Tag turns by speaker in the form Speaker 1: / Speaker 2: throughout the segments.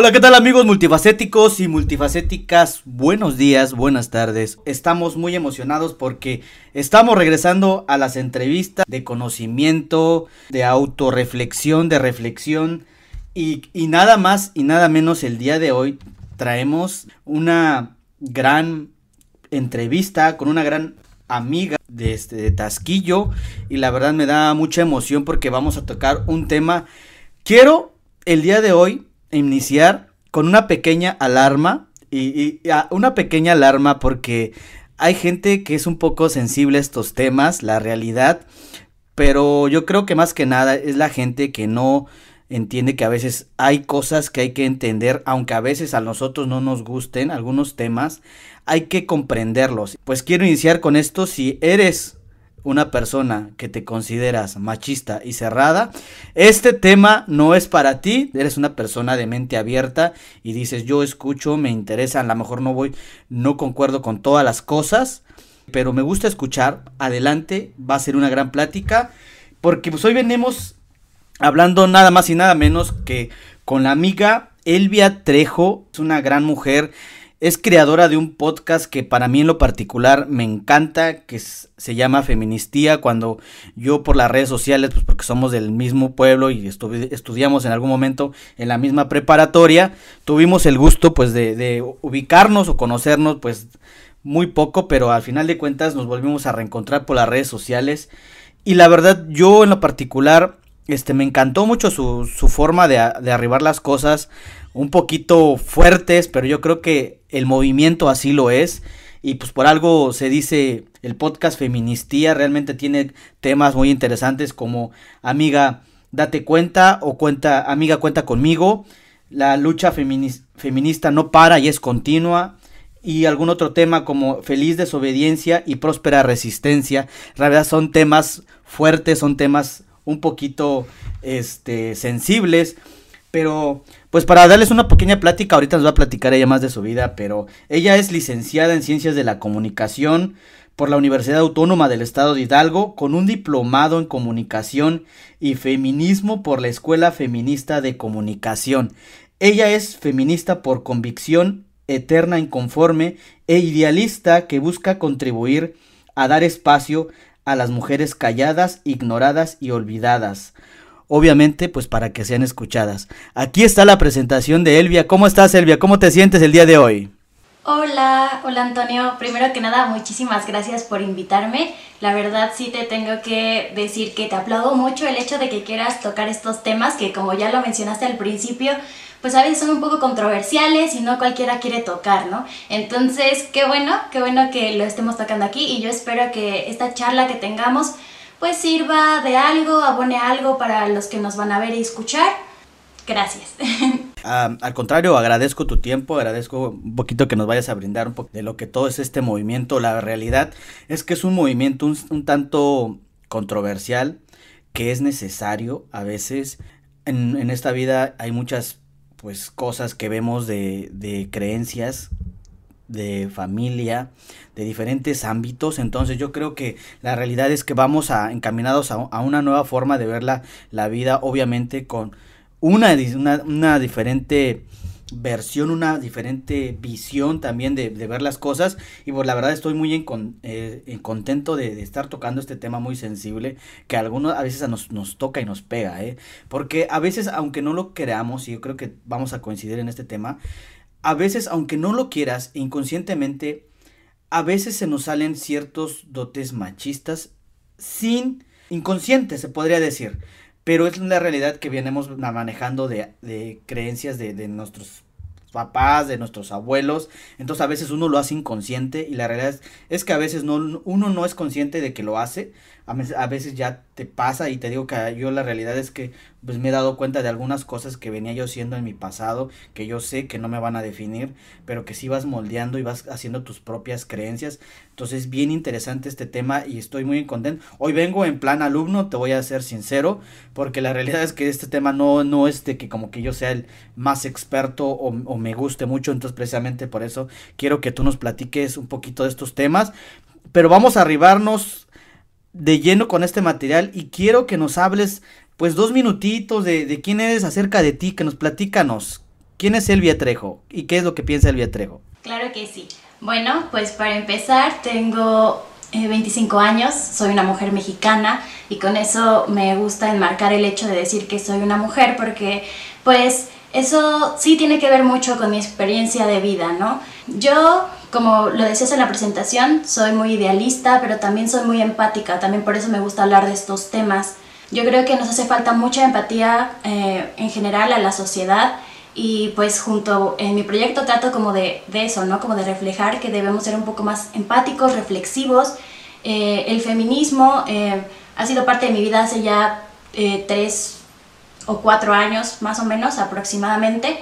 Speaker 1: Hola, ¿qué tal amigos multifacéticos y multifacéticas? Buenos días, buenas tardes. Estamos muy emocionados porque estamos regresando a las entrevistas de conocimiento, de autorreflexión, de reflexión y, nada más y nada menos el día de hoy traemos una gran entrevista con una gran amiga de, este, de Tasquillo y la verdad me da mucha emoción porque vamos a tocar un tema. Quiero el día de hoy iniciar con una pequeña alarma y, ah, una pequeña alarma porque hay gente que es un poco sensible a estos temas, la realidad, pero yo creo que más que nada es la gente que no entiende que a veces hay cosas que hay que entender, aunque a veces a nosotros no nos gusten algunos temas, hay que comprenderlos. Pues quiero iniciar con esto, si eres una persona que te consideras machista y cerrada, este tema no es para ti, eres una persona de mente abierta y dices yo escucho, me interesa, a lo mejor no voy, no concuerdo con todas las cosas, pero me gusta escuchar, adelante, va a ser una gran plática, porque pues hoy venimos hablando nada más y nada menos que con la amiga Elvia Trejo, es una gran mujer, es creadora de un podcast que para mí en lo particular me encanta, que se llama Feministía, cuando yo por las redes sociales, pues porque somos del mismo pueblo y estudiamos en algún momento en la misma preparatoria, tuvimos el gusto pues de, ubicarnos o conocernos pues muy poco, pero al final de cuentas nos volvimos a reencontrar por las redes sociales. Y la verdad, yo en lo particular, este, me encantó mucho su, su forma de arribar las cosas un poquito fuertes, pero yo creo que el movimiento así lo es. Y pues por algo se dice el podcast Feministía, realmente tiene temas muy interesantes como Amiga, date cuenta o cuenta, Amiga, cuenta conmigo. La lucha feminista no para y es continua. Y algún otro tema como feliz desobediencia y próspera resistencia. La verdad son temas fuertes, son temas un poquito este, sensibles. Pero pues para darles una pequeña plática, ahorita nos va a platicar ella más de su vida, pero ella es licenciada en Ciencias de la Comunicación por la Universidad Autónoma del Estado de Hidalgo, con un diplomado en Comunicación y Feminismo por la Escuela Feminista de Comunicación. Ella es feminista por convicción, eterna, inconforme e idealista que busca contribuir a dar espacio a las mujeres calladas, ignoradas y olvidadas obviamente pues para que sean escuchadas. Aquí está la presentación de Elvia. ¿Cómo estás Elvia? ¿Cómo te sientes el día de hoy?
Speaker 2: Hola, hola Antonio. Primero que nada, muchísimas gracias por invitarme. La verdad sí te tengo que decir que te aplaudo mucho el hecho de que quieras tocar estos temas que como ya lo mencionaste al principio, pues a veces son un poco controversiales y no cualquiera quiere tocar, ¿no? Entonces, qué bueno, qué bueno que lo estemos tocando aquí y yo espero que esta charla que tengamos pues sirva de algo, abone algo para los que nos van a ver y escuchar. Gracias.
Speaker 1: al contrario, agradezco tu tiempo, agradezco un poquito que nos vayas a brindar un poco de lo que todo es este movimiento. La realidad es que es un movimiento un, tanto controversial que es necesario a veces. En, en, esta vida hay muchas pues cosas que vemos de, de creencias de familia, de diferentes ámbitos. Entonces yo creo que la realidad es que vamos a, encaminados a, una nueva forma de ver la, la vida, obviamente con una, una, diferente versión, una diferente visión también de, ver las cosas y pues la verdad estoy muy en, eh, contento de, estar tocando este tema muy sensible que a algunos a veces nos, nos toca y nos pega, ¿eh? porque a veces aunque no lo creamos y yo creo que vamos a coincidir en este tema, a veces, aunque no lo quieras, inconscientemente, a veces se nos salen ciertos dotes machistas sin inconsciente, se podría decir. Pero es la realidad que venimos manejando de, creencias de, de nuestros papás, de nuestros abuelos. Entonces a veces uno lo hace inconsciente y la realidad es, es, que a veces no, uno no es consciente de que lo hace. A veces ya te pasa y te digo que yo la realidad es que pues me he dado cuenta de algunas cosas que venía yo siendo en mi pasado, que yo sé que no me van a definir, pero que sí vas moldeando y vas haciendo tus propias creencias. Entonces, bien interesante este tema y estoy muy contento. Hoy vengo en plan alumno, te voy a ser sincero, porque la realidad es que este tema no, no es de que como que yo sea el más experto o, o me guste mucho, entonces precisamente por eso quiero que tú nos platiques un poquito de estos temas. Pero vamos a arribarnos de lleno con este material y quiero que nos hables pues dos minutitos de, quién eres acerca de ti, que nos platícanos. ¿quién es Elvia Trejo y qué es lo que piensa Elvia Trejo?
Speaker 2: Claro que sí. Bueno, pues para empezar, tengo 25 eh, años, soy una mujer mexicana y con eso me gusta enmarcar el hecho de decir que soy una mujer porque pues eso sí tiene que ver mucho con mi experiencia de vida, ¿no? Yo, como lo decías en la presentación, soy muy idealista, pero también soy muy empática, también por eso me gusta hablar de estos temas. Yo creo que nos hace falta mucha empatía eh, en general a la sociedad y pues junto en mi proyecto trato como de, de, eso, ¿no? Como de reflejar que debemos ser un poco más empáticos, reflexivos. Eh, el feminismo eh, ha sido parte de mi vida hace ya eh, tres o cuatro años más o menos aproximadamente,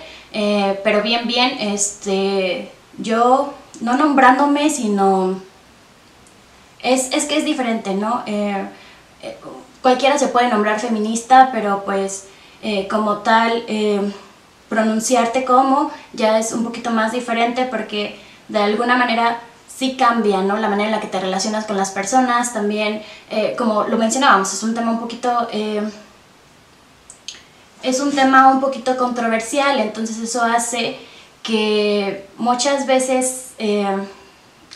Speaker 2: pero bien, bien, este, yo no nombrándome, sino es, es que es diferente, ¿no? cualquiera se puede nombrar feminista, pero pues como tal pronunciarte como ya es un poquito más diferente porque de alguna manera sí cambia, ¿no? La manera en la que te relacionas con las personas, también, eh, como lo mencionábamos, es un tema un poquito... Eh, es un tema un poquito controversial, entonces eso hace que muchas veces eh,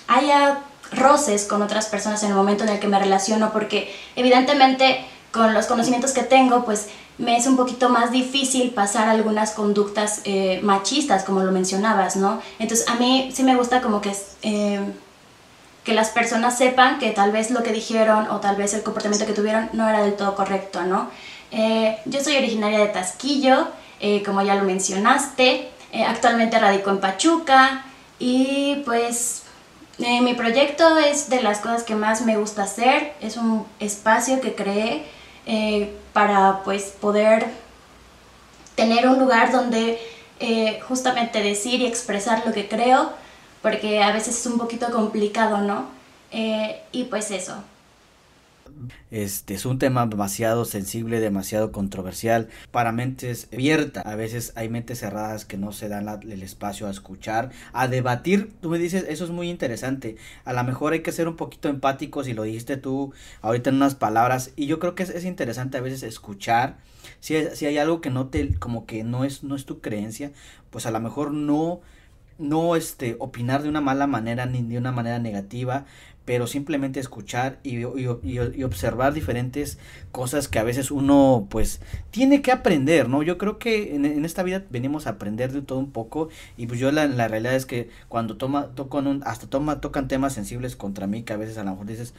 Speaker 2: haya roces con otras personas en el momento en el que me relaciono, porque evidentemente con los conocimientos que tengo, pues me es un poquito más difícil pasar algunas conductas eh, machistas, como lo mencionabas, ¿no? Entonces a mí sí me gusta como que, eh, que las personas sepan que tal vez lo que dijeron o tal vez el comportamiento que tuvieron no era del todo correcto, ¿no? Yo soy originaria de Tasquillo, como ya lo mencionaste, actualmente radico en Pachuca y pues mi proyecto es de las cosas que más me gusta hacer, es un espacio que creé eh, para pues poder tener un lugar donde eh, justamente decir y expresar lo que creo, porque a veces es un poquito complicado, ¿no? Eh, y pues eso.
Speaker 1: Este es un tema demasiado sensible, demasiado controversial para mentes abiertas. A veces hay mentes cerradas que no se dan el espacio a escuchar, a debatir. Tú me dices, eso es muy interesante. A lo mejor hay que ser un poquito empáticos y lo dijiste tú ahorita en unas palabras. Y yo creo que es, interesante a veces escuchar. Si, si hay algo que no te, como que no es, no es tu creencia, pues a lo mejor no no este opinar de una mala manera ni de una manera negativa pero simplemente escuchar y, y, observar diferentes cosas que a veces uno pues tiene que aprender, ¿no? Yo creo que en, esta vida venimos a aprender de todo un poco y pues yo la, la realidad es que cuando toma, tocan un, hasta toma, tocan temas sensibles contra mí que a veces a lo mejor dices,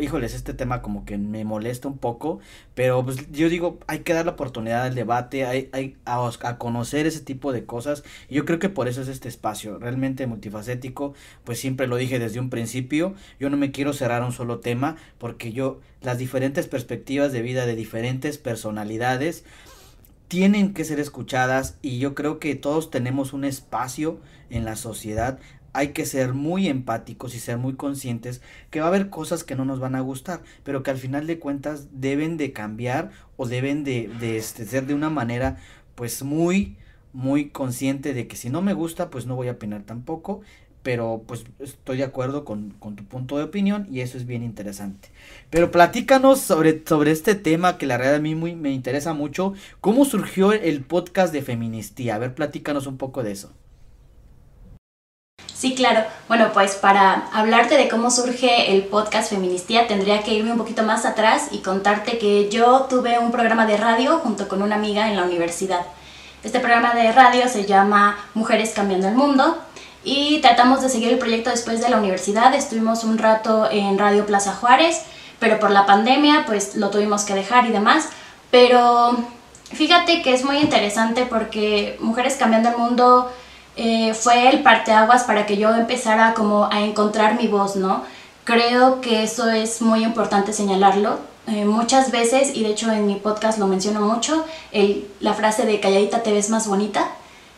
Speaker 1: híjoles, este tema como que me molesta un poco, pero pues yo digo, hay que dar la oportunidad al debate, hay, hay a, a, conocer ese tipo de cosas, y yo creo que por eso es este espacio, realmente multifacético, pues siempre lo dije desde un principio, yo no me quiero cerrar a un solo tema, porque yo, las diferentes perspectivas de vida de diferentes personalidades, tienen que ser escuchadas y yo creo que todos tenemos un espacio en la sociedad hay que ser muy empáticos y ser muy conscientes que va a haber cosas que no nos van a gustar, pero que al final de cuentas deben de cambiar o deben de, este, ser de una manera pues muy, muy consciente de que si no me gusta pues no voy a opinar tampoco, pero pues estoy de acuerdo con, con, tu punto de opinión y eso es bien interesante. Pero platícanos sobre, sobre este tema que la verdad a mí muy, me interesa mucho, ¿cómo surgió el podcast de Feministía? A ver, platícanos un poco de eso.
Speaker 2: Sí, claro. Bueno, pues para hablarte de cómo surge el podcast Feministía tendría que irme un poquito más atrás y contarte que yo tuve un programa de radio junto con una amiga en la universidad. Este programa de radio se llama Mujeres Cambiando el Mundo y tratamos de seguir el proyecto después de la universidad. Estuvimos un rato en Radio Plaza Juárez, pero por la pandemia pues lo tuvimos que dejar y demás. Pero fíjate que es muy interesante porque Mujeres Cambiando el Mundo eh, fue el parteaguas para que yo empezara como a encontrar mi voz, ¿no? Creo que eso es muy importante señalarlo. Eh, muchas veces, y de hecho en mi podcast lo menciono mucho, la frase de calladita te ves más bonita,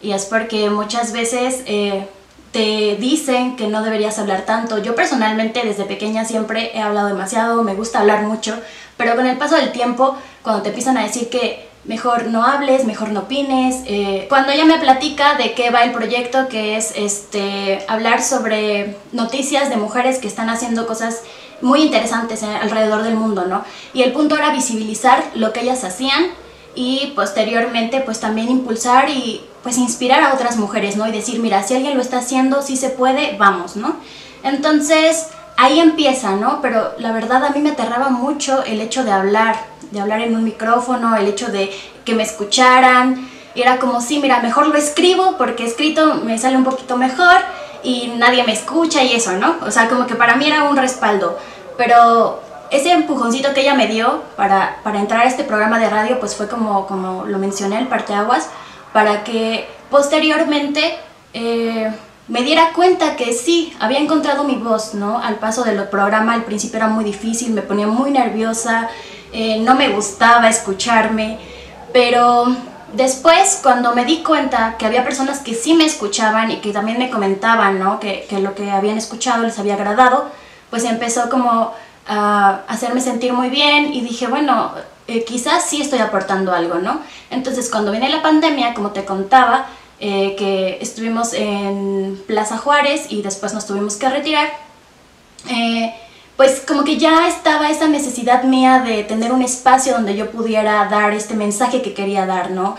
Speaker 2: y es porque muchas veces eh, te dicen que no deberías hablar tanto. Yo personalmente desde pequeña siempre he hablado demasiado, me gusta hablar mucho, pero con el paso del tiempo, cuando te empiezan a decir que mejor no hables, mejor no opines. Eh, cuando ella me platica de qué va el proyecto, que es este, hablar sobre noticias de mujeres que están haciendo cosas muy interesantes alrededor del mundo, ¿no? Y el punto era visibilizar lo que ellas hacían y posteriormente pues también impulsar y pues inspirar a otras mujeres, ¿no? Y decir, mira, si alguien lo está haciendo, si se puede, vamos, ¿no? Entonces, ahí empieza, ¿no? Pero la verdad a mí me aterraba mucho el hecho de hablar, de hablar en un micrófono, el hecho de que me escucharan. Era como, sí, mira, mejor lo escribo porque escrito me sale un poquito mejor y nadie me escucha y eso, ¿no? O sea, como que para mí era un respaldo. Pero ese empujoncito que ella me dio para, para entrar a este programa de radio, pues fue como, como lo mencioné, el parteaguas, para que posteriormente eh, me diera cuenta que sí, había encontrado mi voz, ¿no? Al paso del programa, al principio era muy difícil, me ponía muy nerviosa, eh, no me gustaba escucharme, pero después cuando me di cuenta que había personas que sí me escuchaban y que también me comentaban, ¿no? Que, que lo que habían escuchado les había agradado, pues empezó como a hacerme sentir muy bien y dije, bueno, eh, quizás sí estoy aportando algo, ¿no? Entonces cuando viene la pandemia, como te contaba, eh, que estuvimos en Plaza Juárez y después nos tuvimos que retirar, eh, pues como que ya estaba esa necesidad mía de tener un espacio donde yo pudiera dar este mensaje que quería dar, ¿no?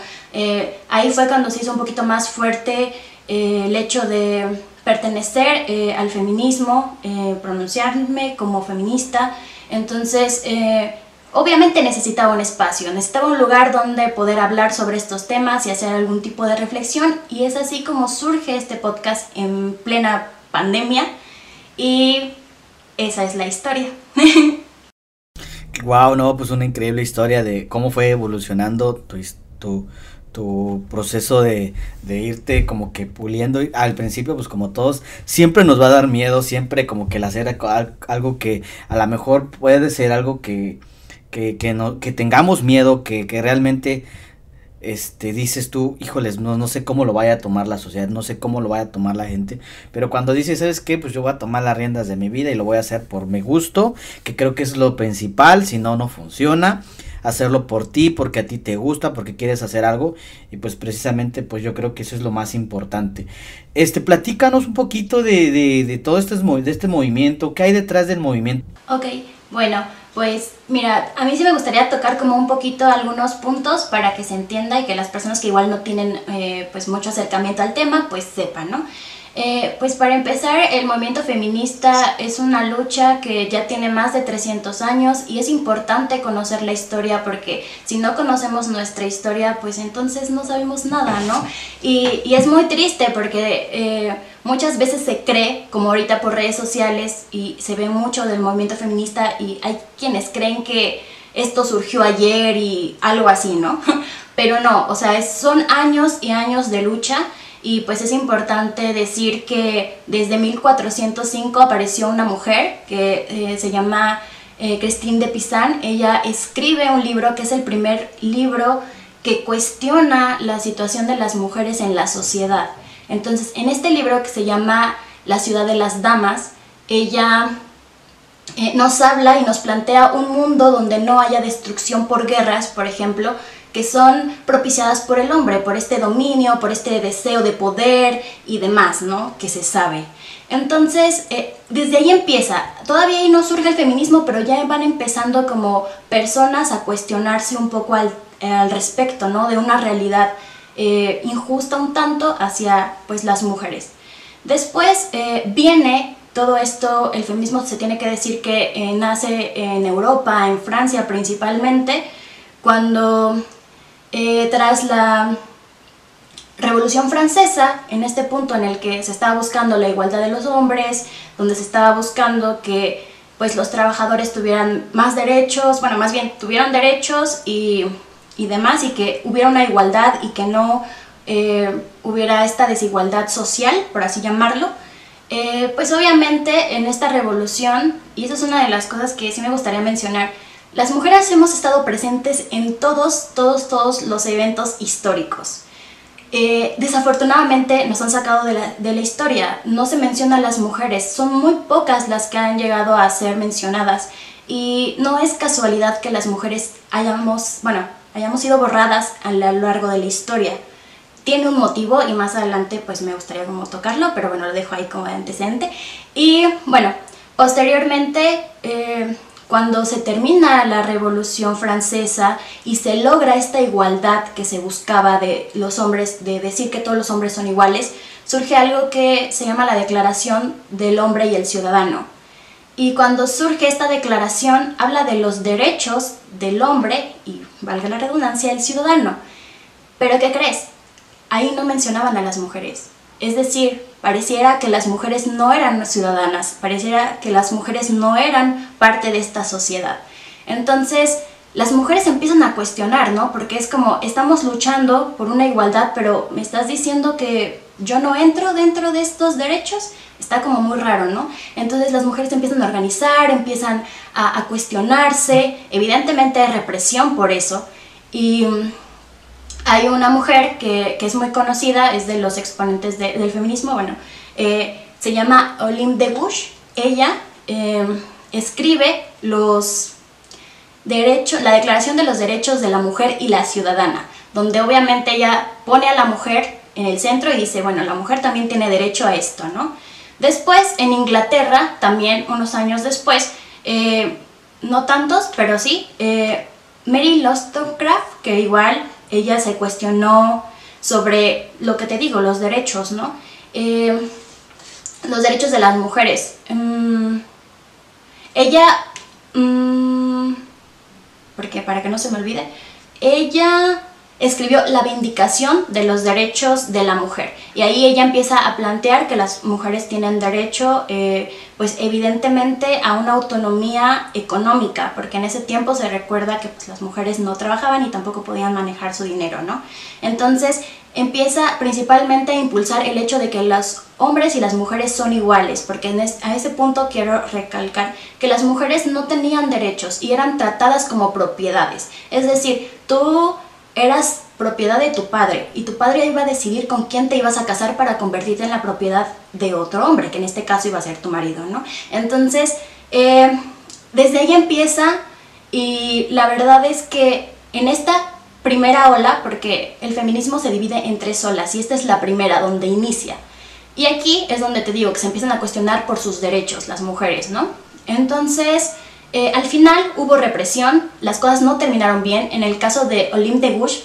Speaker 2: ahí fue cuando se hizo un poquito más fuerte el hecho de pertenecer eh, al feminismo, eh, pronunciarme como feminista. Entonces, eh, obviamente necesitaba un espacio, necesitaba un lugar donde poder hablar sobre estos temas y hacer algún tipo de reflexión. Y es así como surge este podcast en plena pandemia. Y esa es la historia.
Speaker 1: wow, no, pues una increíble historia de cómo fue evolucionando tu, tu, proceso de, de, irte como que puliendo al principio pues como todos siempre nos va a dar miedo siempre como que el hacer algo que a lo mejor puede ser algo que que, que no que tengamos miedo que, que realmente este dices tú híjoles no no sé cómo lo vaya a tomar la sociedad no sé cómo lo vaya a tomar la gente pero cuando dices sabes qué pues yo voy a tomar las riendas de mi vida y lo voy a hacer por mi gusto que creo que es lo principal si no no funciona hacerlo por ti, porque a ti te gusta, porque quieres hacer algo y pues precisamente pues yo creo que eso es lo más importante. Este, platícanos un poquito de, de, de todo este, de este movimiento, ¿qué hay detrás del movimiento?
Speaker 2: Ok, bueno, pues mira, a mí sí me gustaría tocar como un poquito algunos puntos para que se entienda y que las personas que igual no tienen eh, pues mucho acercamiento al tema pues sepan, ¿no? Eh, pues para empezar, el movimiento feminista es una lucha que ya tiene más de 300 años y es importante conocer la historia porque si no conocemos nuestra historia, pues entonces no sabemos nada, ¿no? Y, y es muy triste porque eh, muchas veces se cree, como ahorita por redes sociales, y se ve mucho del movimiento feminista y hay quienes creen que esto surgió ayer y algo así, ¿no? Pero no, o sea, son años y años de lucha y pues es importante decir que desde 1405 apareció una mujer que eh, se llama eh, Christine de Pizan. Ella escribe un libro que es el primer libro que cuestiona la situación de las mujeres en la sociedad. Entonces, en este libro que se llama La ciudad de las damas, ella eh, nos habla y nos plantea un mundo donde no haya destrucción por guerras, por ejemplo, que son propiciadas por el hombre, por este dominio, por este deseo de poder y demás, ¿no? Que se sabe. Entonces, eh, desde ahí empieza. Todavía ahí no surge el feminismo, pero ya van empezando como personas a cuestionarse un poco al, respecto, ¿no? De una realidad eh, injusta un tanto hacia, pues, las mujeres. Después eh, viene todo esto, el feminismo se tiene que decir que nace en Europa, en Francia principalmente, cuando eh, tras la Revolución Francesa, en este punto en el que se estaba buscando la igualdad de los hombres, donde se estaba buscando que pues los trabajadores tuvieran más derechos, bueno, más bien tuvieran derechos y, demás, y que hubiera una igualdad y que no eh, hubiera esta desigualdad social, por así llamarlo, eh, pues obviamente en esta revolución, y eso es una de las cosas que sí me gustaría mencionar, las mujeres hemos estado presentes en todos, todos, todos los eventos históricos. Eh, desafortunadamente nos han sacado de la, historia, no se mencionan las mujeres, son muy pocas las que han llegado a ser mencionadas y no es casualidad que las mujeres hayamos, bueno, hayamos sido borradas a lo largo de la historia. Tiene un motivo y más adelante pues me gustaría como tocarlo, pero bueno, lo dejo ahí como antecedente. Y bueno, posteriormente... Eh, cuando se termina la Revolución Francesa y se logra esta igualdad que se buscaba de los hombres, de decir que todos los hombres son iguales, surge algo que se llama la Declaración del Hombre y el Ciudadano. Y cuando surge esta declaración, habla de los derechos del hombre y, valga la redundancia, el ciudadano. Pero ¿qué crees? Ahí no mencionaban a las mujeres. Es decir, pareciera que las mujeres no eran ciudadanas, pareciera que las mujeres no eran parte de esta sociedad. Entonces, las mujeres empiezan a cuestionar, ¿no? Porque es como, estamos luchando por una igualdad, pero me estás diciendo que yo no entro dentro de estos derechos. Está como muy raro, ¿no? Entonces las mujeres empiezan a organizar, empiezan a, cuestionarse, evidentemente hay represión por eso. Y hay una mujer que, es muy conocida, es de los exponentes del feminismo, bueno, eh, se llama Olympe de Bush. Ella em, escribe los la Declaración de los Derechos de la Mujer y la Ciudadana, donde obviamente ella pone a la mujer en el centro y dice, bueno, la mujer también tiene derecho a esto, ¿no? Después, en Inglaterra, también unos años después, eh, no tantos, pero sí, eh, Mary Wollstonecraft, que igual ella se cuestionó sobre lo que te digo, los derechos, ¿no? Eh, los derechos de las mujeres. Mm, ella, mm, porque para que no se me olvide, ella escribió La Vindicación de los Derechos de la Mujer. Y ahí ella empieza a plantear que las mujeres tienen derecho, eh, pues evidentemente, a una autonomía económica, porque en ese tiempo se recuerda que pues, las mujeres no trabajaban y tampoco podían manejar su dinero, ¿no? Entonces empieza principalmente a impulsar el hecho de que los hombres y las mujeres son iguales, porque a ese punto quiero recalcar que las mujeres no tenían derechos y eran tratadas como propiedades. Es decir, tú eras propiedad de tu padre y tu padre iba a decidir con quién te ibas a casar para convertirte en la propiedad de otro hombre, que en este caso iba a ser tu marido, ¿no? Entonces, eh, desde ahí empieza y la verdad es que en esta primera ola, porque el feminismo se divide en tres olas y esta es la primera donde inicia. Y aquí es donde te digo que se empiezan a cuestionar por sus derechos las mujeres, ¿no? Entonces, eh, al final hubo represión, las cosas no terminaron bien. En el caso de Olympe de Gouges,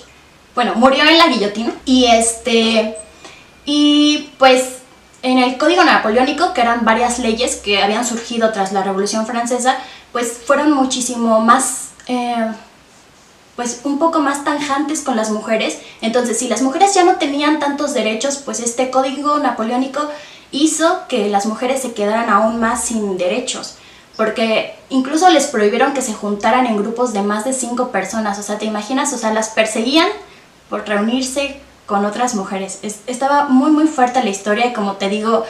Speaker 2: bueno, murió en la guillotina. Y este. Y pues en el Código Napoleónico, que eran varias leyes que habían surgido tras la Revolución Francesa, pues fueron muchísimo más. Eh, pues un poco más tanjantes con las mujeres. Entonces, si las mujeres ya no tenían tantos derechos, pues este código napoleónico hizo que las mujeres se quedaran aún más sin derechos porque incluso les prohibieron que se juntaran en grupos de más de cinco personas, o sea, ¿te imaginas? O sea, las perseguían por reunirse con otras mujeres. estaba muy muy fuerte la historia y como te digo,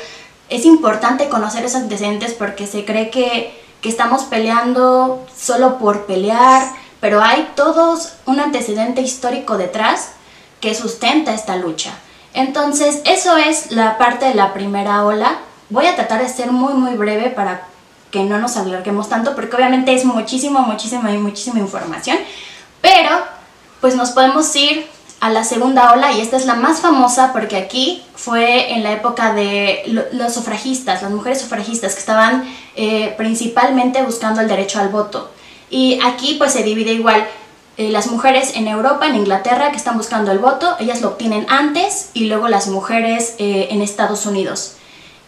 Speaker 2: es importante conocer esos antecedentes porque se cree que, que estamos peleando solo por pelear, pero hay todos un antecedente histórico detrás que sustenta esta lucha. Entonces, eso es la parte de la primera ola. Voy a tratar de ser muy muy breve para que no nos alarguemos tanto, porque obviamente es muchísimo, muchísima y muchísima información, pero pues nos podemos ir a la segunda ola y esta es la más famosa porque aquí fue en la época de los sufragistas, las mujeres sufragistas que estaban eh, principalmente buscando el derecho al voto. Y aquí pues se divide igual eh, las mujeres en Europa, en Inglaterra, que están buscando el voto, ellas lo obtienen antes y luego las mujeres eh, en Estados Unidos.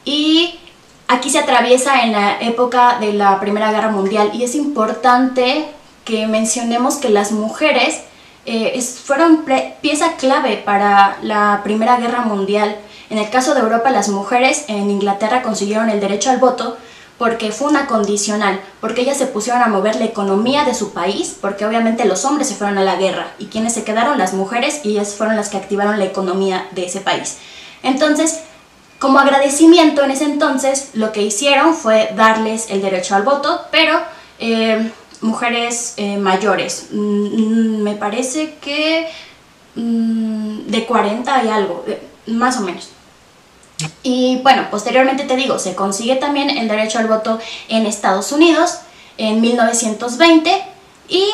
Speaker 2: Y Aquí se atraviesa en la época de la Primera Guerra Mundial y es importante que mencionemos que las mujeres eh, fueron pieza clave para la Primera Guerra Mundial. En el caso de Europa, las mujeres en Inglaterra consiguieron el derecho al voto porque fue una condicional, porque ellas se pusieron a mover la economía de su país, porque obviamente los hombres se fueron a la guerra y quienes se quedaron las mujeres y ellas fueron las que activaron la economía de ese país. Entonces, como agradecimiento en ese entonces lo que hicieron fue darles el derecho al voto, pero eh, mujeres eh, mayores, mm, me parece que mm, de 40 y algo, más o menos. Y bueno, posteriormente te digo, se consigue también el derecho al voto en Estados Unidos en 1920 y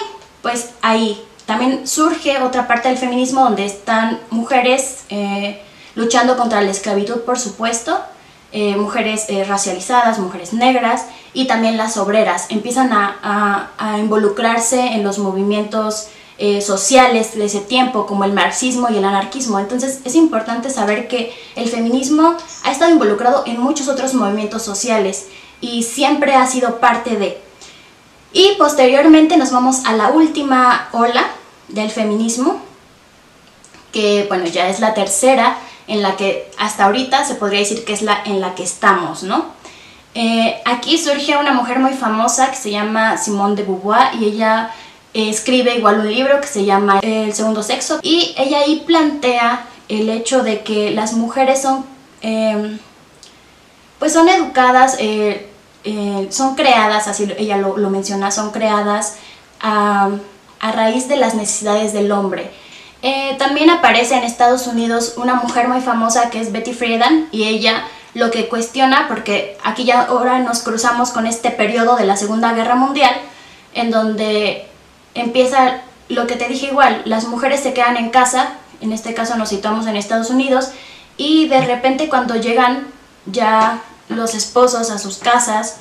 Speaker 2: pues ahí también surge otra parte del feminismo donde están mujeres eh, luchando contra la esclavitud, por supuesto. eh, mujeres eh, racializadas, mujeres negras y también las obreras. Empiezan a, involucrarse en los movimientos eh, sociales de ese tiempo, como el marxismo y el anarquismo. Entonces es importante saber que el feminismo ha estado involucrado en muchos otros movimientos sociales y siempre ha sido parte de. Y posteriormente nos vamos a la última ola del feminismo, que bueno, ya es la tercera, en la que hasta ahorita se podría decir que es la en la que estamos, ¿no? Eh, aquí surge una mujer muy famosa que se llama Simone de Beauvoir y ella escribe igual un libro que se llama El segundo sexo y ella ahí plantea el hecho de que las mujeres son em, pues son educadas eh, eh, son creadas así ella lo, menciona son creadas a raíz de las necesidades del hombre eh, también aparece en Estados Unidos una mujer muy famosa que es Betty Friedan y ella lo que cuestiona, porque aquí ya ahora nos cruzamos con este periodo de la Segunda Guerra Mundial, en donde empieza lo que te dije igual, las mujeres se quedan en casa, en este caso nos situamos en Estados Unidos, y de repente cuando llegan ya los esposos a sus casas,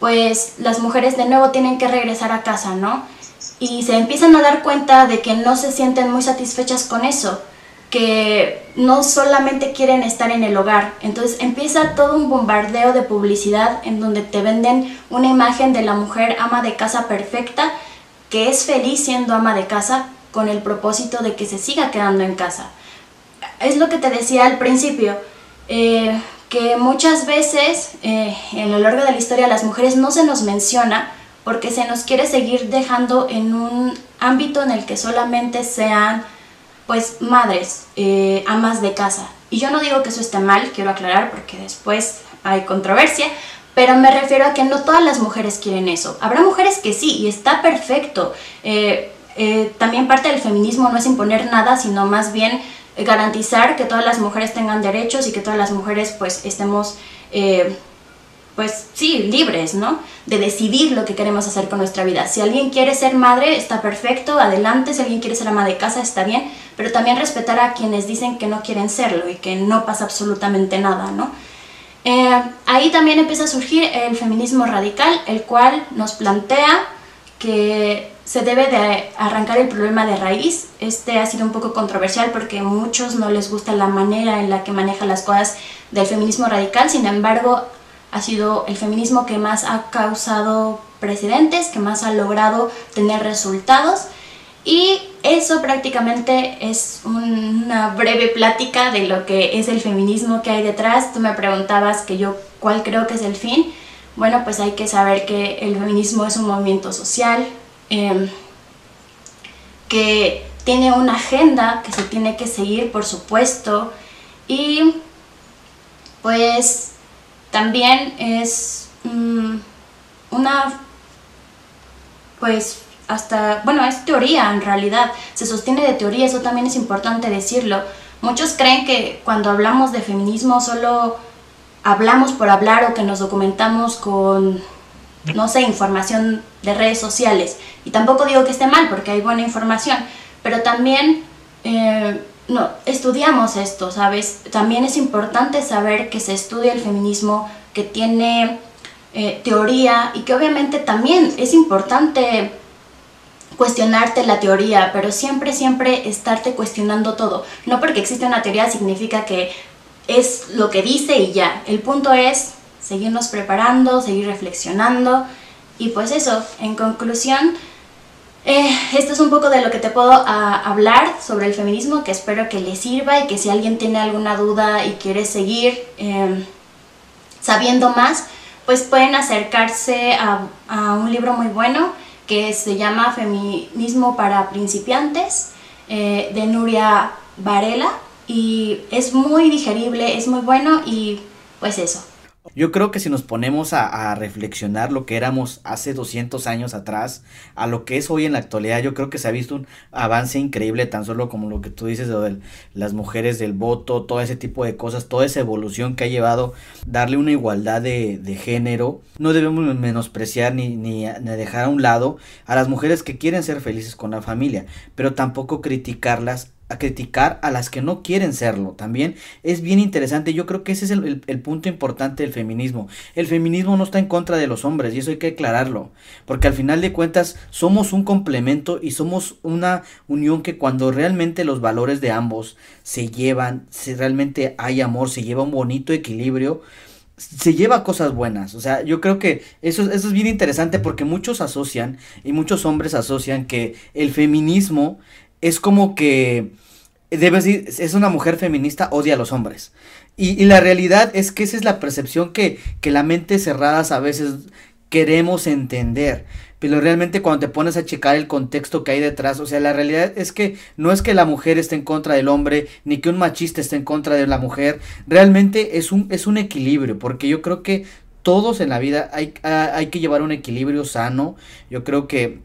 Speaker 2: pues las mujeres de nuevo tienen que regresar a casa, ¿no? Y se empiezan a dar cuenta de que no se sienten muy satisfechas con eso, que no solamente quieren estar en el hogar. Entonces empieza todo un bombardeo de publicidad en donde te venden una imagen de la mujer ama de casa perfecta, que es feliz siendo ama de casa con el propósito de que se siga quedando en casa. Es lo que te decía al principio, eh, que muchas veces eh, en lo largo de la historia las mujeres no se nos menciona porque se nos quiere seguir dejando en un ámbito en el que solamente sean pues madres, eh, amas de casa. Y yo no digo que eso esté mal, quiero aclarar porque después hay controversia, pero me refiero a que no todas las mujeres quieren eso. Habrá mujeres que sí, y está perfecto. Eh, eh, también parte del feminismo no es imponer nada, sino más bien garantizar que todas las mujeres tengan derechos y que todas las mujeres pues estemos pues sí, libres, ¿no? De decidir lo que queremos hacer con nuestra vida. Si alguien quiere ser madre, está perfecto, adelante. Si alguien quiere ser ama de casa, está bien. Pero también respetar a quienes dicen que no quieren serlo y que no pasa absolutamente nada, ¿no? Eh, ahí también empieza a surgir el feminismo radical, el cual nos plantea que se debe de arrancar el problema de raíz. Este ha sido un poco controversial porque a muchos no les gusta la manera en la que maneja las cosas del feminismo radical, sin embargo ha sido el feminismo que más ha causado precedentes, que más ha logrado tener resultados. Y eso prácticamente es una breve plática de lo que es el feminismo que hay detrás. Tú me preguntabas que yo cuál creo que es el fin. Bueno, pues hay que saber que el feminismo es un movimiento social em, que tiene una agenda que se tiene que seguir, por supuesto. Y pues también es mm, una, pues hasta, bueno, es teoría en realidad, se sostiene de teoría, eso también es importante decirlo. Muchos creen que cuando hablamos de feminismo solo hablamos por hablar o que nos documentamos con, no sé, información de redes sociales. Y tampoco digo que esté mal porque hay buena información, pero también eh, no, estudiamos esto, ¿sabes? También es importante saber que se estudia el feminismo, que tiene eh, teoría y que obviamente también es importante cuestionarte la teoría, pero siempre, siempre estarte cuestionando todo. No porque existe una teoría significa que es lo que dice y ya. El punto es seguirnos preparando, seguir reflexionando y pues eso, en conclusión, eh, esto es un poco de lo que te puedo ah, hablar sobre el feminismo, que espero que le sirva y que si alguien tiene alguna duda y quiere seguir em, sabiendo más, pues pueden acercarse a, un libro muy bueno que se llama Feminismo para principiantes eh, de Nuria Varela y es muy digerible, es muy bueno y pues eso.
Speaker 1: Yo creo que si nos ponemos a, reflexionar lo que éramos hace 200 años atrás a lo que es hoy en la actualidad, yo creo que se ha visto un avance increíble, tan solo como lo que tú dices de las mujeres del voto, todo ese tipo de cosas, toda esa evolución que ha llevado darle una igualdad de, género. No debemos menospreciar ni, ni dejar a un lado a las mujeres que quieren ser felices con la familia, pero tampoco criticarlas a criticar a las que no quieren serlo. También es bien interesante. Yo creo que ese es el, punto importante del feminismo. El feminismo no está en contra de los hombres y eso hay que aclararlo. Porque al final de cuentas somos un complemento y somos una unión que cuando realmente los valores de ambos se llevan, si realmente hay amor, se lleva un bonito equilibrio se lleva cosas buenas. O sea, yo creo que eso, eso es bien interesante porque muchos asocian y muchos hombres asocian que el feminismo es como que debe decir, es una mujer feminista, odia a los hombres. Y, la realidad es que esa es la percepción que, que la mente cerradas a veces queremos entender. Pero realmente cuando te pones a checar el contexto que hay detrás, o sea, la realidad es que no es que la mujer esté en contra del hombre, ni que un machista esté en contra de la mujer, realmente es un, es un equilibrio, porque yo creo que todos en la vida hay, hay que llevar un equilibrio sano, yo creo que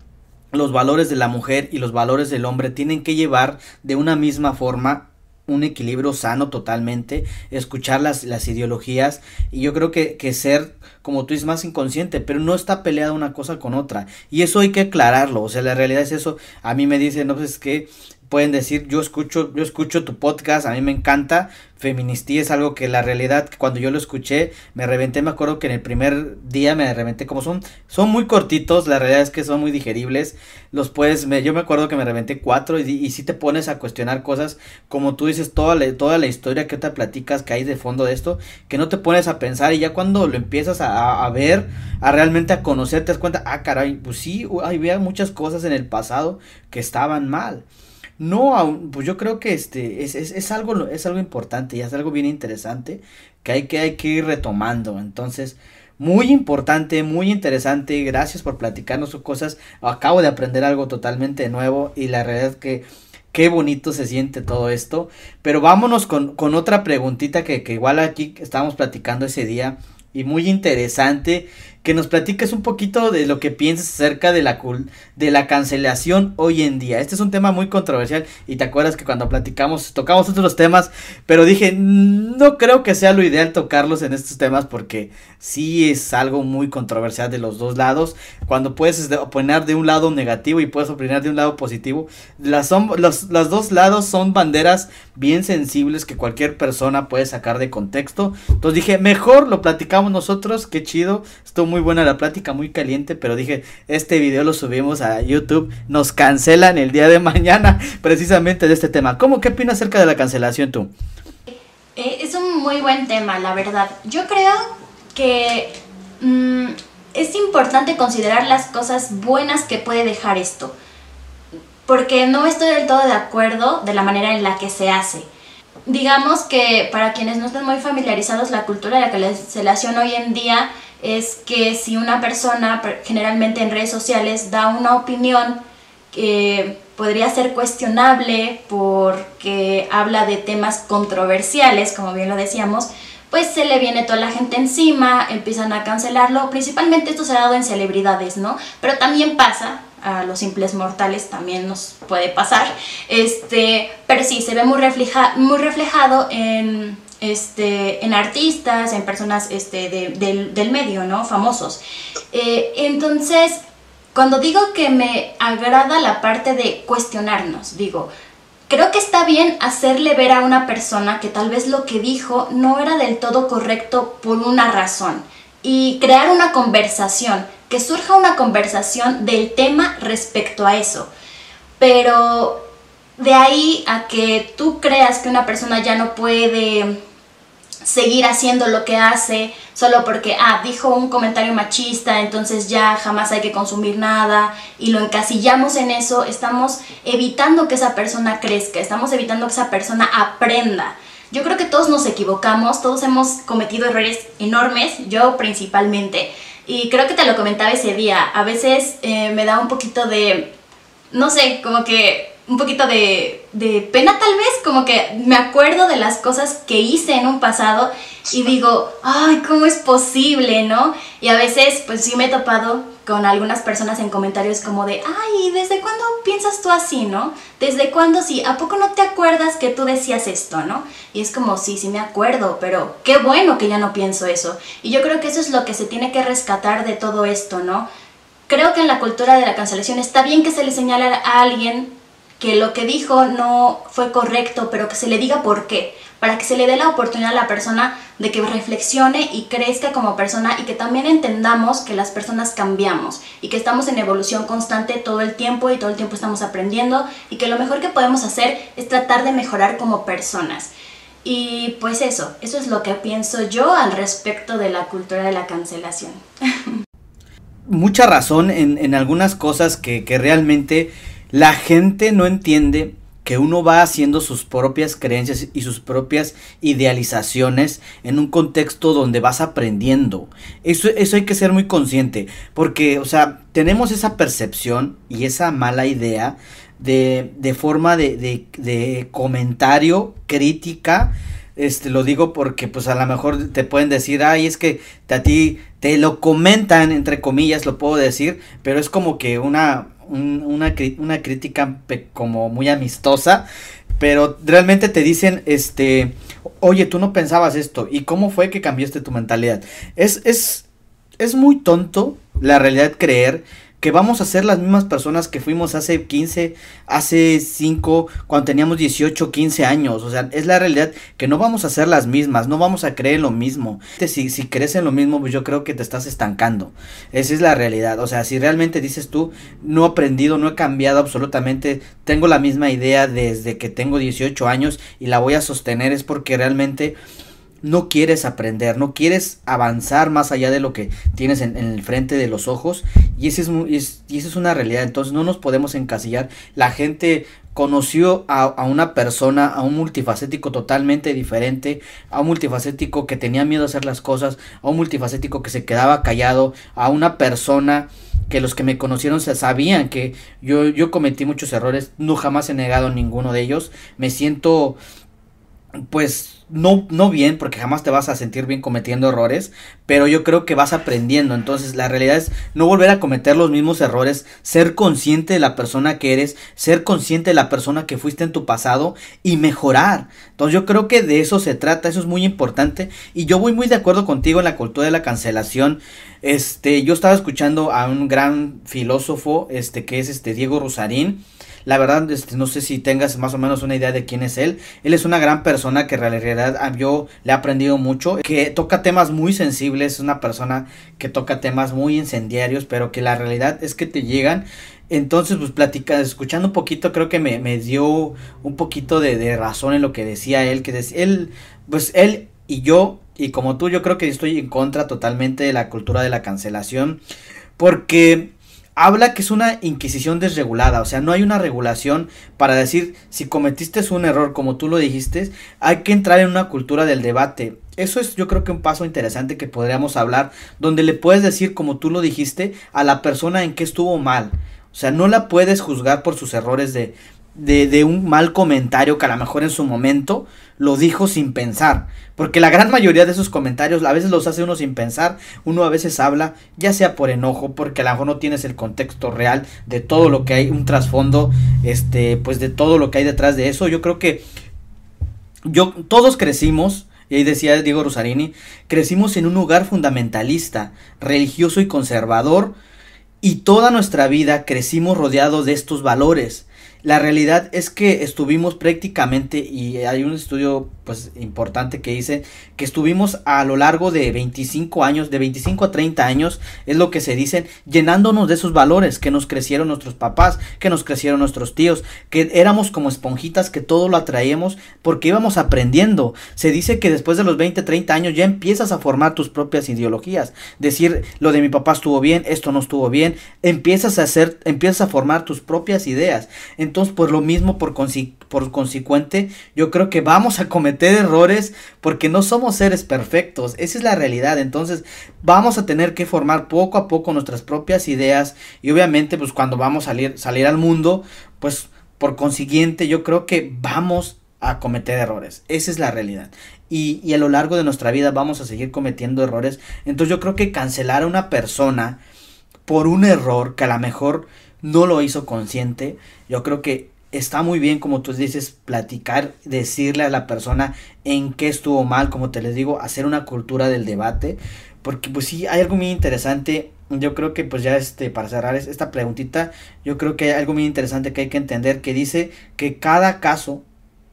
Speaker 1: los valores de la mujer y los valores del hombre tienen que llevar de una misma forma un equilibrio sano totalmente, escuchar las, las ideologías y yo creo que, que ser, como tú dices, más inconsciente, pero no está peleada una cosa con otra. Y eso hay que aclararlo, o sea, la realidad es eso, a mí me dicen, no, pues es que pueden decir, yo escucho, yo escucho tu podcast, a mí me encanta, feministía es algo que la realidad, cuando yo lo escuché, me reventé, me acuerdo que en el primer día me reventé, como son, son muy cortitos, la realidad es que son muy digeribles, los puedes, me, yo me acuerdo que me reventé cuatro y, y si te pones a cuestionar cosas, como tú dices, toda la, toda la historia que te platicas que hay de fondo de esto, que no te pones a pensar y ya cuando lo empiezas a, a ver, a realmente a conocer, te das cuenta, ah, caray, pues sí, había muchas cosas en el pasado que estaban mal. No, pues yo creo que este es, es, es, algo, es algo importante y es algo bien interesante que hay que, hay que ir retomando. Entonces, muy importante, muy interesante. Gracias por platicarnos sus cosas. Acabo de aprender algo totalmente nuevo y la realidad es que qué bonito se siente todo esto. Pero vámonos con, con otra preguntita que, que igual aquí estábamos platicando ese día y muy interesante que nos platiques un poquito de lo que piensas acerca de la, de la cancelación hoy en día. Este es un tema muy controversial y te acuerdas que cuando platicamos tocamos otros temas, pero dije, no creo que sea lo ideal tocarlos en estos temas porque sí es algo muy controversial de los dos lados. Cuando puedes opinar de un lado negativo y puedes opinar de un lado positivo, las, son, los, los dos lados son banderas bien sensibles que cualquier persona puede sacar de contexto. Entonces dije, mejor lo platicamos nosotros, qué chido, estuvo muy buena la plática, muy caliente, pero dije, este video lo subimos a YouTube, nos cancelan el día de mañana precisamente de este tema. ¿Cómo qué opinas acerca de la cancelación tú?
Speaker 2: Eh, es un muy buen tema, la verdad. Yo creo que mm, es importante considerar las cosas buenas que puede dejar esto, porque no estoy del todo de acuerdo de la manera en la que se hace. Digamos que para quienes no estén muy familiarizados, la cultura de la cancelación hoy en día es que si una persona, generalmente en redes sociales, da una opinión que podría ser cuestionable porque habla de temas controversiales, como bien lo decíamos, pues se le viene toda la gente encima, empiezan a cancelarlo, principalmente esto se ha dado en celebridades, ¿no? Pero también pasa, a los simples mortales también nos puede pasar, este, pero sí, se ve muy, refleja, muy reflejado en este, en artistas, en personas este, del, medio, ¿no? Famosos. Eh, entonces, cuando digo que me agrada la parte de cuestionarnos, digo, creo que está bien hacerle ver a una persona que tal vez lo que dijo no era del todo correcto por una razón y crear una conversación, que surja una conversación del tema respecto a eso. Pero de ahí a que tú creas que una persona ya no puede seguir haciendo lo que hace solo porque, ah, dijo un comentario machista, entonces ya jamás hay que consumir nada y lo encasillamos en eso, estamos evitando que esa persona crezca, estamos evitando que esa persona aprenda. Yo creo que todos nos equivocamos, todos hemos cometido errores enormes, yo principalmente, y creo que te lo comentaba ese día, a veces eh, me da un poquito de, no sé, como que un poquito de, de, pena tal vez, como que me acuerdo de las cosas que hice en un pasado y digo, ay, ¿cómo es posible, no? Y a veces pues sí me he topado con algunas personas en comentarios como de, ay, ¿desde cuándo piensas tú así, no? ¿Desde cuándo sí? ¿A poco no te acuerdas que tú decías esto, no? Y es como, sí, sí me acuerdo, pero qué bueno que ya no pienso eso. Y yo creo que eso es lo que se tiene que rescatar de todo esto, ¿no? Creo que en la cultura de la cancelación está bien que se le señale a alguien que lo que dijo no fue correcto, pero que se le diga por qué, para que se le dé la oportunidad a la persona de que reflexione y crezca como persona y que también entendamos que las personas cambiamos y que estamos en evolución constante todo el tiempo y todo el tiempo estamos aprendiendo y que lo mejor que podemos hacer es tratar de mejorar como personas. Y pues eso, eso es lo que pienso yo al respecto de la cultura de la cancelación.
Speaker 1: Mucha razón en, en algunas cosas que, que realmente la gente no entiende que uno va haciendo sus propias creencias y sus propias idealizaciones en un contexto donde vas aprendiendo. Eso, eso hay que ser muy consciente, porque, o sea, tenemos esa percepción y esa mala idea de, de forma de, de, de comentario, crítica, este lo digo porque pues a lo mejor te pueden decir, ay, es que a ti te lo comentan, entre comillas, lo puedo decir, pero es como que una, una, una crítica como muy amistosa, pero realmente te dicen, este, oye, tú no pensabas esto, ¿y cómo fue que cambiaste tu mentalidad? Es, es, es muy tonto la realidad creer que vamos a ser las mismas personas que fuimos hace 15, hace 5, cuando teníamos 18, 15 años. O sea, es la realidad que no vamos a ser las mismas, no vamos a creer en lo mismo. Si, si crees en lo mismo, pues yo creo que te estás estancando. Esa es la realidad. O sea, si realmente dices tú, no he aprendido, no he cambiado absolutamente, tengo la misma idea desde que tengo 18 años y la voy a sostener, es porque realmente no quieres aprender, no quieres avanzar más allá de lo que tienes en, el frente de los ojos y esa es, y es una realidad, entonces no nos podemos encasillar. La gente conoció a, una persona, a un multifacético totalmente diferente, a un multifacético que tenía miedo a hacer las cosas, a un multifacético que se quedaba callado, a una persona que los que me conocieron sabían que yo, yo cometí muchos errores, no jamás he negado ninguno de ellos, me siento pues no, no bien, porque jamás te vas a sentir bien cometiendo errores, pero yo creo que vas aprendiendo. Entonces, la realidad es no volver a cometer los mismos errores, ser consciente de la persona que eres, ser consciente de la persona que fuiste en tu pasado y mejorar. Entonces, yo creo que de eso se trata, eso es muy importante. Y yo voy muy de acuerdo contigo en la cultura de la cancelación. Este, yo estaba escuchando a un gran filósofo, este, que es este Diego Rosarín la verdad, este, no sé si tengas más o menos una idea de quién es él. Él es una gran persona que en realidad ah, yo le he aprendido mucho, que toca temas muy sensibles, es una persona que toca temas muy incendiarios, pero que la realidad es que te llegan. Entonces, pues platicando, escuchando un poquito, creo que me, dio un poquito de, de, razón en lo que decía él, que decía, él, pues él y yo, y como tú, yo creo que estoy en contra totalmente de la cultura de la cancelación, porque habla que es una inquisición desregulada, o sea, no hay una regulación para decir si cometiste un error como tú lo dijiste, hay que entrar en una cultura del debate. Eso es yo creo que un paso interesante que podríamos hablar, donde le puedes decir como tú lo dijiste a la persona en que estuvo mal. O sea, no la puedes juzgar por sus errores de, de, de, un mal comentario que a lo mejor en su momento lo dijo sin pensar. Porque la gran mayoría de esos comentarios a veces los hace uno sin pensar. Uno a veces habla, ya sea por enojo, porque a lo mejor no tienes el contexto real de todo lo que hay, un trasfondo, este, pues de todo lo que hay detrás de eso. Yo creo que yo, todos crecimos. Y ahí decía Diego Rosarini, crecimos en un lugar fundamentalista, religioso y conservador, y toda nuestra vida crecimos rodeados de estos valores. La realidad es que estuvimos prácticamente, y hay un estudio pues importante que dice que estuvimos a lo largo de 25 años, de 25 a 30 años, es lo que se dice, llenándonos de esos valores que nos crecieron nuestros papás, que nos crecieron nuestros tíos, que éramos como esponjitas que todo lo atraíamos porque íbamos aprendiendo. Se dice que después de los 20, 30 años ya empiezas a formar tus propias ideologías. Decir, lo de mi papá estuvo bien, esto no estuvo bien, empiezas a hacer, empiezas a formar tus propias ideas. Entonces, por lo mismo, por, consi por consecuente, yo creo que vamos a cometer errores porque no somos seres perfectos. Esa es la realidad. Entonces, vamos a tener que formar poco a poco nuestras propias ideas y obviamente, pues cuando vamos a salir, salir al mundo, pues por consiguiente, yo creo que vamos a cometer errores. Esa es la realidad. Y, y, a lo largo de nuestra vida vamos a seguir cometiendo errores. Entonces yo creo que cancelar a una persona por un error que a lo mejor no lo hizo consciente, yo creo que está muy bien, como tú dices, platicar, decirle a la persona en qué estuvo mal, como te les digo, hacer una cultura del debate, porque pues sí, hay algo muy interesante yo creo que pues ya este, para cerrar esta preguntita, yo creo que hay algo muy interesante que hay que entender que dice que cada caso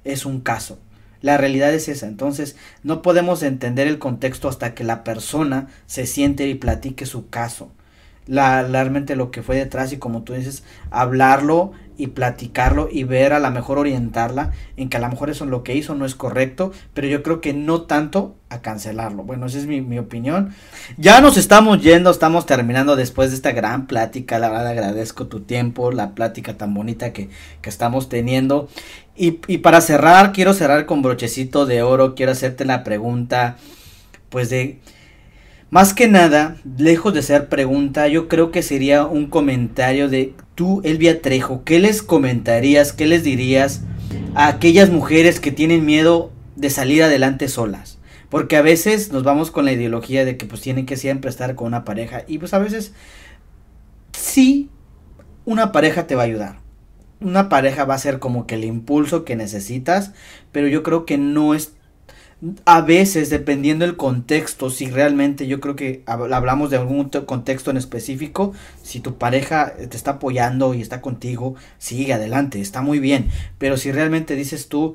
Speaker 1: es un caso. La realidad es esa, entonces no podemos entender el contexto hasta que la persona se siente y platique su caso. La, realmente lo que fue detrás y como tú dices, hablarlo y platicarlo y ver a lo mejor orientarla en que a lo mejor eso lo que hizo no es correcto, pero yo creo que no tanto a cancelarlo. Bueno, esa es mi, opinión. Ya nos estamos yendo, estamos terminando después de esta gran plática. La verdad agradezco tu tiempo, la plática tan bonita que, que estamos teniendo. Y, y para cerrar, quiero cerrar con brochecito de oro, quiero hacerte la pregunta, pues de más que nada, lejos de ser pregunta, yo creo que sería un comentario de tú, Elvia Trejo. ¿Qué les comentarías, qué les dirías a aquellas mujeres que tienen miedo de salir adelante solas? Porque a veces nos vamos con la ideología de que pues tienen que siempre estar con una pareja y pues a veces sí, una pareja te va a ayudar. Una pareja va a ser como que el impulso que necesitas, pero yo creo que no es a veces, dependiendo del contexto, si realmente yo creo que hablamos de algún contexto en específico, si tu pareja te está apoyando y está contigo, sigue adelante, está muy bien. Pero si realmente dices tú,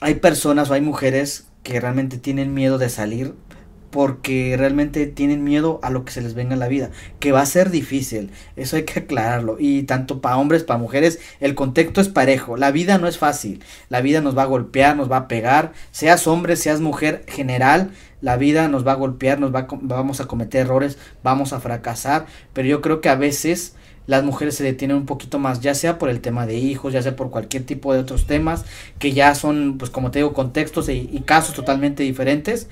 Speaker 1: hay personas o hay mujeres que realmente tienen miedo de salir, porque realmente tienen miedo a lo que se les venga en la vida, que va a ser difícil, eso hay que aclararlo, y tanto para hombres, para mujeres, el contexto es parejo, la vida no es fácil, la vida nos va a golpear, nos va a pegar, seas hombre, seas mujer, general, la vida nos va a golpear, nos va vamos a cometer errores, vamos a fracasar, pero yo creo que a veces las mujeres se detienen un poquito más, ya sea por el tema de hijos, ya sea por cualquier tipo de otros temas, que ya son, pues como te digo, contextos y casos totalmente diferentes,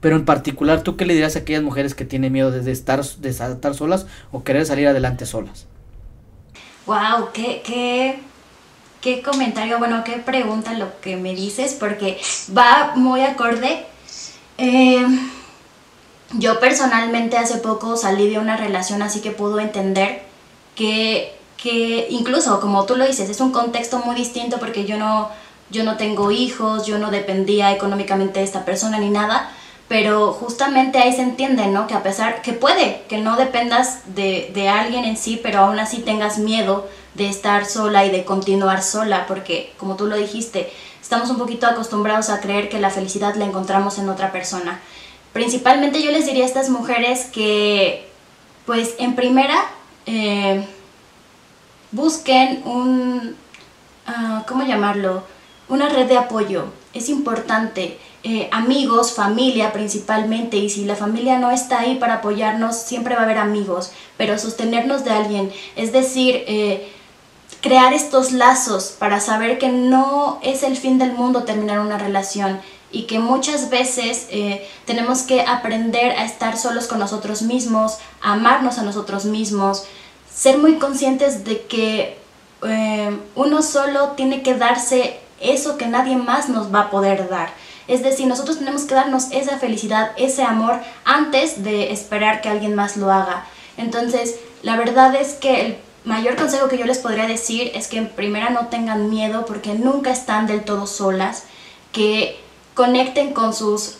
Speaker 1: pero en particular, ¿tú qué le dirías a aquellas mujeres que tienen miedo de estar, de estar solas o querer salir adelante solas?
Speaker 2: Wow, qué, qué, qué comentario, bueno, qué pregunta lo que me dices, porque va muy acorde. Eh, yo personalmente hace poco salí de una relación, así que puedo entender que, que incluso, como tú lo dices, es un contexto muy distinto porque yo no, yo no tengo hijos, yo no dependía económicamente de esta persona ni nada, pero justamente ahí se entiende, ¿no? Que a pesar, que puede que no dependas de, de, alguien en sí, pero aún así tengas miedo de estar sola y de continuar sola, porque como tú lo dijiste, estamos un poquito acostumbrados a creer que la felicidad la encontramos en otra persona. Principalmente yo les diría a estas mujeres que, pues en primera, eh, busquen un, uh, ¿cómo llamarlo? Una red de apoyo. Es importante eh, amigos, familia principalmente, y si la familia no está ahí para apoyarnos, siempre va a haber amigos, pero sostenernos de alguien, es decir, eh, crear estos lazos para saber que no es el fin del mundo terminar una relación y que muchas veces eh, tenemos que aprender a estar solos con nosotros mismos, a amarnos a nosotros mismos, ser muy conscientes de que uno solo tiene que darse eso que nadie más nos va a poder dar. Es decir, nosotros tenemos que darnos esa felicidad, ese amor, antes de esperar que alguien más lo haga. Entonces, la verdad es que el mayor consejo que yo les podría decir es que en primera no tengan miedo porque nunca están del todo solas, que conecten con sus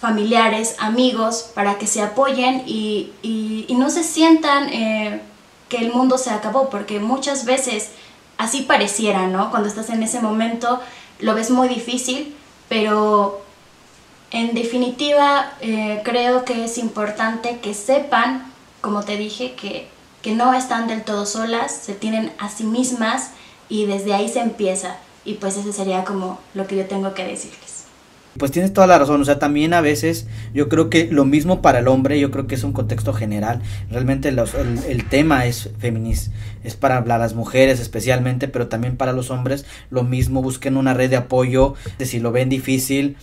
Speaker 2: familiares, amigos, para que se apoyen y, no se sientan eh, que el mundo se acabó, porque muchas veces así pareciera, ¿no? Cuando estás en ese momento lo ves muy difícil, pero en definitiva eh, creo que es importante que sepan, como te dije, que, que no están del todo solas, se tienen a sí mismas y desde ahí se empieza. Y pues eso sería como lo que yo tengo que decirles.
Speaker 1: Pues tienes toda la razón, o sea, también a veces yo creo que lo mismo para el hombre, yo creo que es un contexto general, realmente el, el, tema es feminista, es para las mujeres especialmente, pero también para los hombres, lo mismo, busquen una red de apoyo, de si lo ven difícil,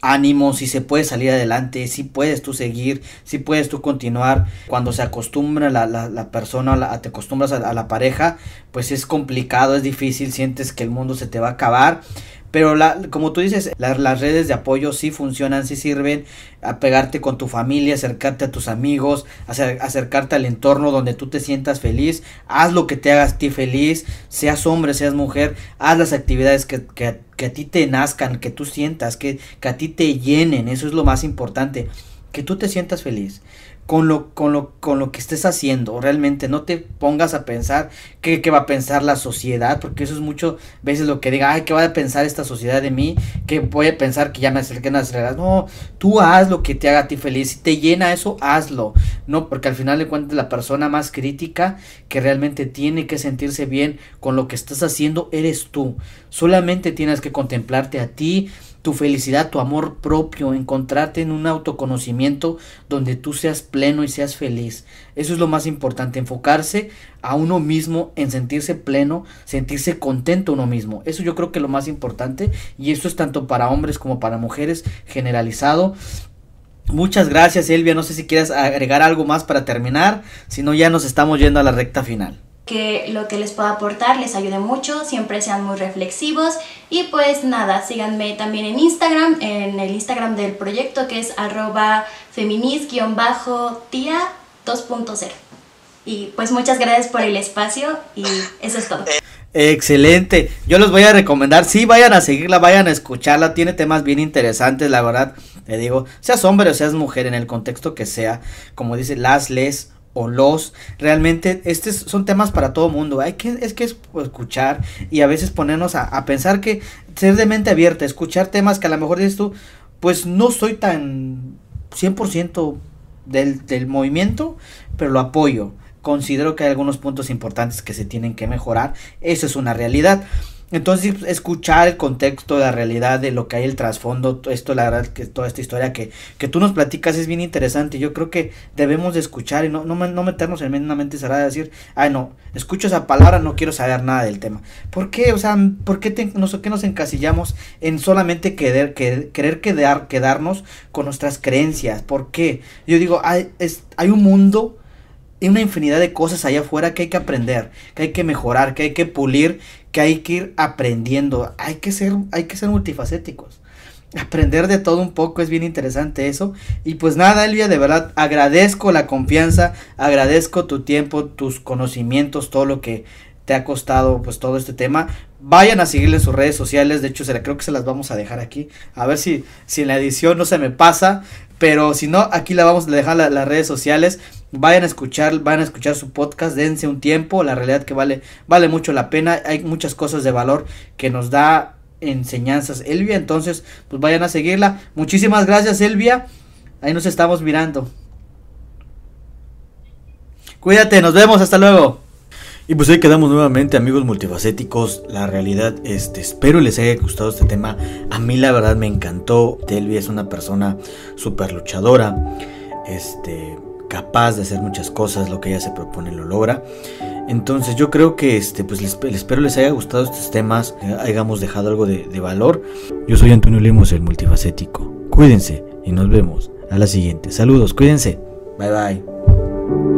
Speaker 1: ánimo, si se puede salir adelante, si puedes tú seguir, si puedes tú continuar. Cuando se acostumbra la, la, la persona, te acostumbras a, a, la pareja, pues es complicado, es difícil, sientes que el mundo se te va a acabar. Pero la, como tú dices, las redes de apoyo sí funcionan, sí sirven. A pegarte con tu familia, acercarte a tus amigos, acercarte al entorno donde tú te sientas feliz, haz lo que te hagas ti feliz, seas hombre, seas mujer, haz las actividades que, que, que a ti te nazcan, que tú sientas, que, que a ti te llenen, eso es lo más importante, que tú te sientas feliz con lo, con lo, con lo que estés haciendo. Realmente no te pongas a pensar qué, qué va a pensar la sociedad, porque eso es mucho veces lo que diga, ay, ¿qué va a pensar esta sociedad de mí? ¿Qué voy a pensar que ya me acerqué a las reglas? No, tú haz lo que te haga a ti feliz. Si te llena eso, hazlo. No, porque al final de cuentas la persona más crítica que realmente tiene que sentirse bien con lo que estás haciendo eres tú. Solamente tienes que contemplarte a ti tu felicidad, tu amor propio, encontrarte en un autoconocimiento donde tú seas pleno y seas feliz. Eso es lo más importante, enfocarse a uno mismo, en sentirse pleno, sentirse contento uno mismo. Eso yo creo que es lo más importante y eso es tanto para hombres como para mujeres generalizado. Muchas gracias Elvia, no sé si quieres agregar algo más para terminar, si no ya nos estamos yendo a la recta final
Speaker 2: que lo que les pueda aportar les ayude mucho, siempre sean muy reflexivos. Y pues nada, síganme también en Instagram, en el Instagram del proyecto que es arroba feminist-tía 2.0. Y pues muchas gracias por el espacio y eso es todo.
Speaker 1: Excelente, yo los voy a recomendar, sí, vayan a seguirla, vayan a escucharla, tiene temas bien interesantes, la verdad, te digo, seas hombre o seas mujer en el contexto que sea, como dice, las les o los realmente estos son temas para todo mundo. Hay que es que es escuchar y a veces ponernos a, pensar que ser de mente abierta escuchar temas que a lo mejor dices tú pues no soy tan 100% del, del movimiento pero lo apoyo. Considero que hay algunos puntos importantes que se tienen que mejorar. Eso es una realidad entonces, escuchar el contexto, la realidad de lo que hay el trasfondo, esto, la verdad, que toda esta historia que, que tú nos platicas es bien interesante. Yo creo que debemos de escuchar y no, no, no meternos en una mente cerrada y decir, ay, no, escucho esa palabra, no quiero saber nada del tema. ¿Por qué? O sea, ¿por qué, te, nos, nos encasillamos en solamente querer, querer quedar, quedarnos con nuestras creencias? ¿Por qué? Yo digo, hay, es, hay un mundo una infinidad de cosas allá afuera que hay que aprender, que hay que mejorar, que hay que pulir, que hay que ir aprendiendo. Hay que ser, hay que ser multifacéticos. Aprender de todo un poco es bien interesante eso. Y pues nada, Elvia, de verdad agradezco la confianza, agradezco tu tiempo, tus conocimientos, todo lo que te ha costado pues todo este tema. Vayan a seguirle en sus redes sociales, de hecho se creo que se las vamos a dejar aquí. A ver si, si en la edición no se me pasa, pero si no, aquí la vamos a dejar las redes sociales. Vayan a escuchar, van a escuchar su podcast, dense un tiempo, la realidad que vale, vale mucho la pena, hay muchas cosas de valor que nos da enseñanzas Elvia, entonces pues vayan a seguirla. Muchísimas gracias Elvia, ahí nos estamos mirando. Cuídate, nos vemos, hasta luego. Y pues ahí quedamos nuevamente amigos multifacéticos. La realidad, este, espero les haya gustado este tema. A mí la verdad me encantó. Telvia es una persona súper luchadora. Este, capaz de hacer muchas cosas. Lo que ella se propone lo logra. Entonces yo creo que este, pues les, espero les haya gustado estos temas. hayamos dejado algo de, de valor. Yo soy Antonio Lemos, el multifacético. Cuídense y nos vemos a la siguiente. Saludos, cuídense. Bye bye.